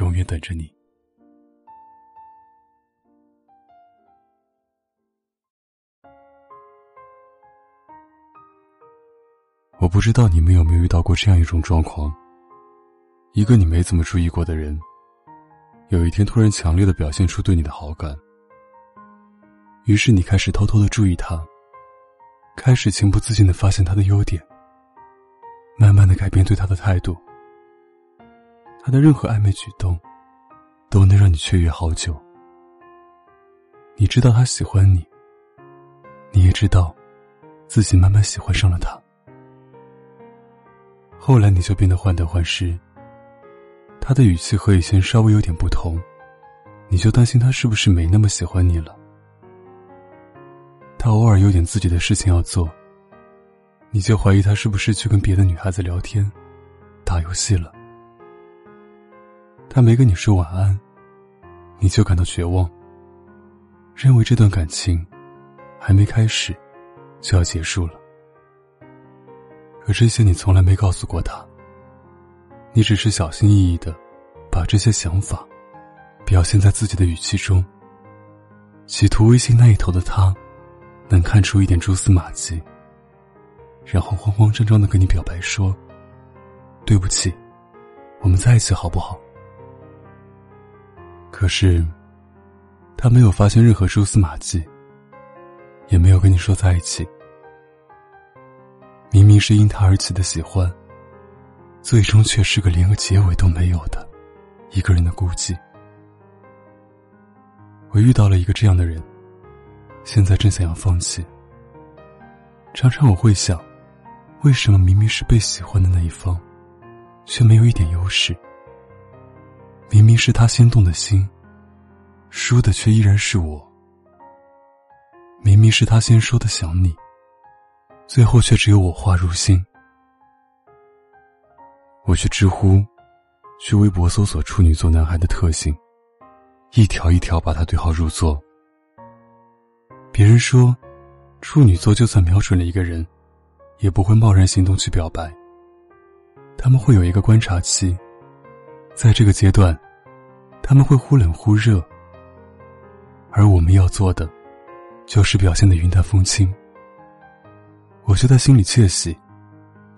永远等着你。我不知道你们有没有遇到过这样一种状况：一个你没怎么注意过的人，有一天突然强烈的表现出对你的好感，于是你开始偷偷的注意他，开始情不自禁的发现他的优点，慢慢的改变对他的态度。他的任何暧昧举动，都能让你雀跃好久。你知道他喜欢你，你也知道，自己慢慢喜欢上了他。后来你就变得患得患失，他的语气和以前稍微有点不同，你就担心他是不是没那么喜欢你了。他偶尔有点自己的事情要做，你就怀疑他是不是去跟别的女孩子聊天、打游戏了。他没跟你说晚安，你就感到绝望，认为这段感情还没开始就要结束了。可这些你从来没告诉过他，你只是小心翼翼的把这些想法表现在自己的语气中，企图微信那一头的他能看出一点蛛丝马迹，然后慌慌张张的跟你表白说：“对不起，我们在一起好不好？”可是，他没有发现任何蛛丝马迹，也没有跟你说在一起。明明是因他而起的喜欢，最终却是个连个结尾都没有的一个人的孤寂。我遇到了一个这样的人，现在正想要放弃。常常我会想，为什么明明是被喜欢的那一方，却没有一点优势？明明是他先动的心，输的却依然是我。明明是他先说的想你，最后却只有我话入心。我去知乎，去微博搜索处女座男孩的特性，一条一条把他对号入座。别人说，处女座就算瞄准了一个人，也不会贸然行动去表白。他们会有一个观察期，在这个阶段。他们会忽冷忽热，而我们要做的，就是表现的云淡风轻。我就在心里窃喜，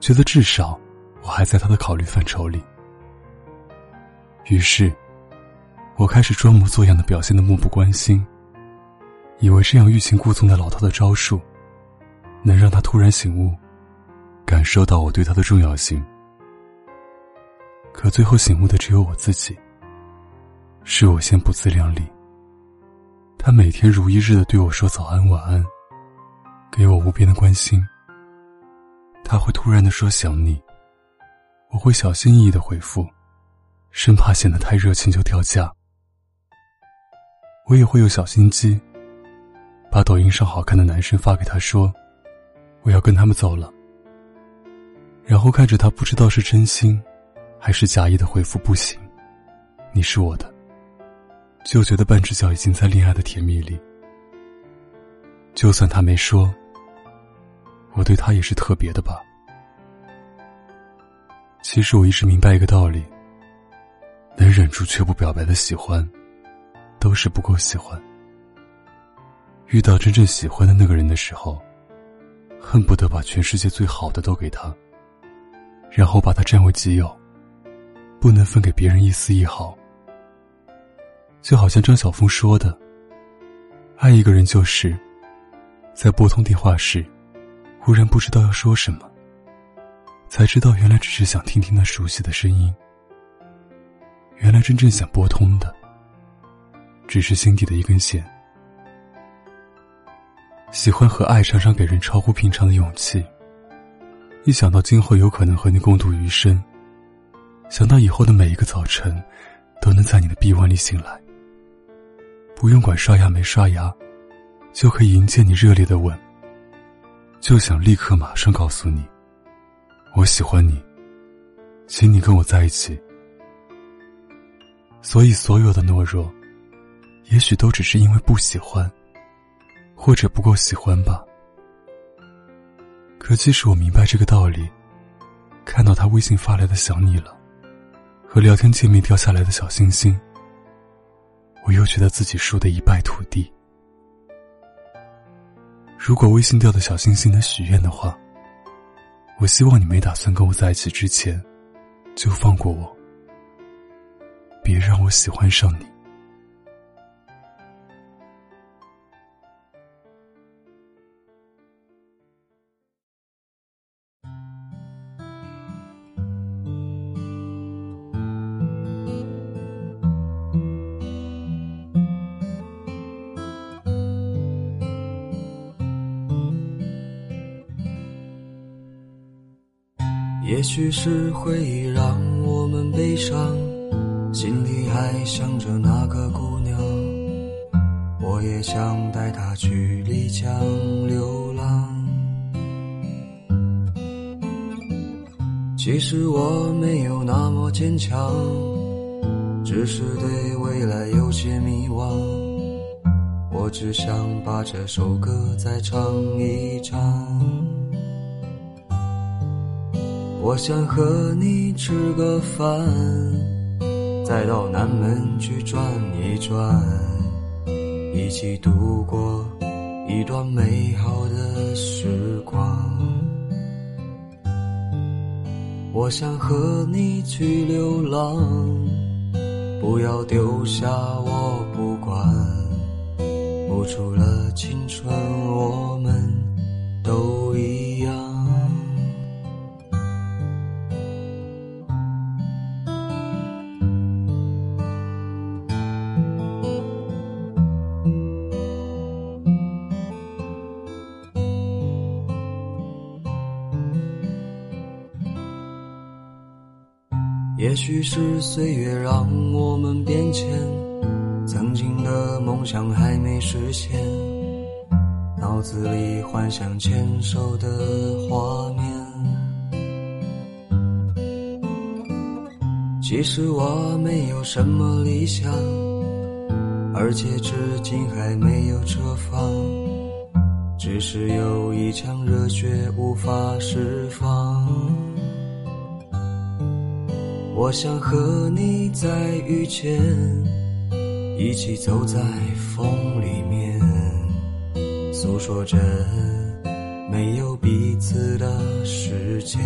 觉得至少我还在他的考虑范畴里。于是，我开始装模作样的表现的漠不关心，以为这样欲擒故纵的老套的招数，能让他突然醒悟，感受到我对他的重要性。可最后醒悟的只有我自己。是我先不自量力。他每天如一日的对我说早安晚安，给我无边的关心。他会突然的说想你，我会小心翼翼的回复，生怕显得太热情就掉价。我也会有小心机，把抖音上好看的男生发给他说，我要跟他们走了。然后看着他不知道是真心，还是假意的回复不行，你是我的。就觉得半只脚已经在恋爱的甜蜜里。就算他没说，我对他也是特别的吧。其实我一直明白一个道理：能忍住却不表白的喜欢，都是不够喜欢。遇到真正喜欢的那个人的时候，恨不得把全世界最好的都给他，然后把他占为己有，不能分给别人一丝一毫。就好像张晓峰说的：“爱一个人就是，在拨通电话时，忽然不知道要说什么，才知道原来只是想听听那熟悉的声音。原来真正想拨通的，只是心底的一根弦。喜欢和爱常常给人超乎平常的勇气。一想到今后有可能和你共度余生，想到以后的每一个早晨。”都能在你的臂弯里醒来，不用管刷牙没刷牙，就可以迎接你热烈的吻。就想立刻马上告诉你，我喜欢你，请你跟我在一起。所以，所有的懦弱，也许都只是因为不喜欢，或者不够喜欢吧。可即使我明白这个道理，看到他微信发来的“想你了”，和聊天界面掉下来的小星星，我又觉得自己输得一败涂地。如果微信掉的小星星能许愿的话，我希望你没打算跟我在一起之前，就放过我，别让我喜欢上你。也许是回忆让我们悲伤，心里还想着那个姑娘。我也想带她去丽江流浪。其实我没有那么坚强，只是对未来有些迷惘。我只想把这首歌再唱一唱。我想和你吃个饭，再到南门去转一转，一起度过一段美好的时光。我想和你去流浪，不要丢下我不管，付出了青春，我也许是岁月让我们变迁，曾经的梦想还没实现，脑子里幻想牵手的画面。其实我没有什么理想，而且至今还没有车房，只是有一腔热血无法释放。我想和你再遇见，一起走在风里面，诉说着没有彼此的时间。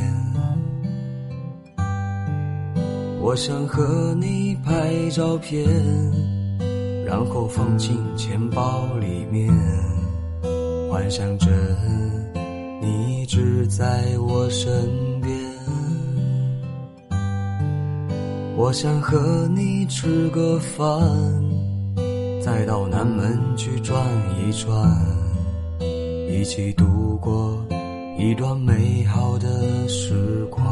我想和你拍照片，然后放进钱包里面，幻想着你一直在我身边。我想和你吃个饭，再到南门去转一转，一起度过一段美好的时光。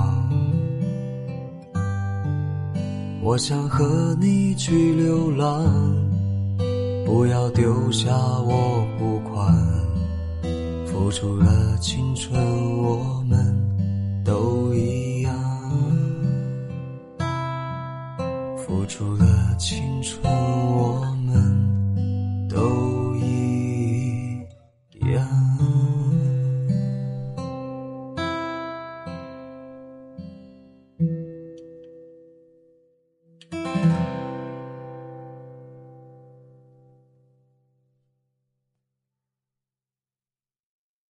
我想和你去流浪，不要丢下我不管，付出了青春，我们都一除。了青春，我们都。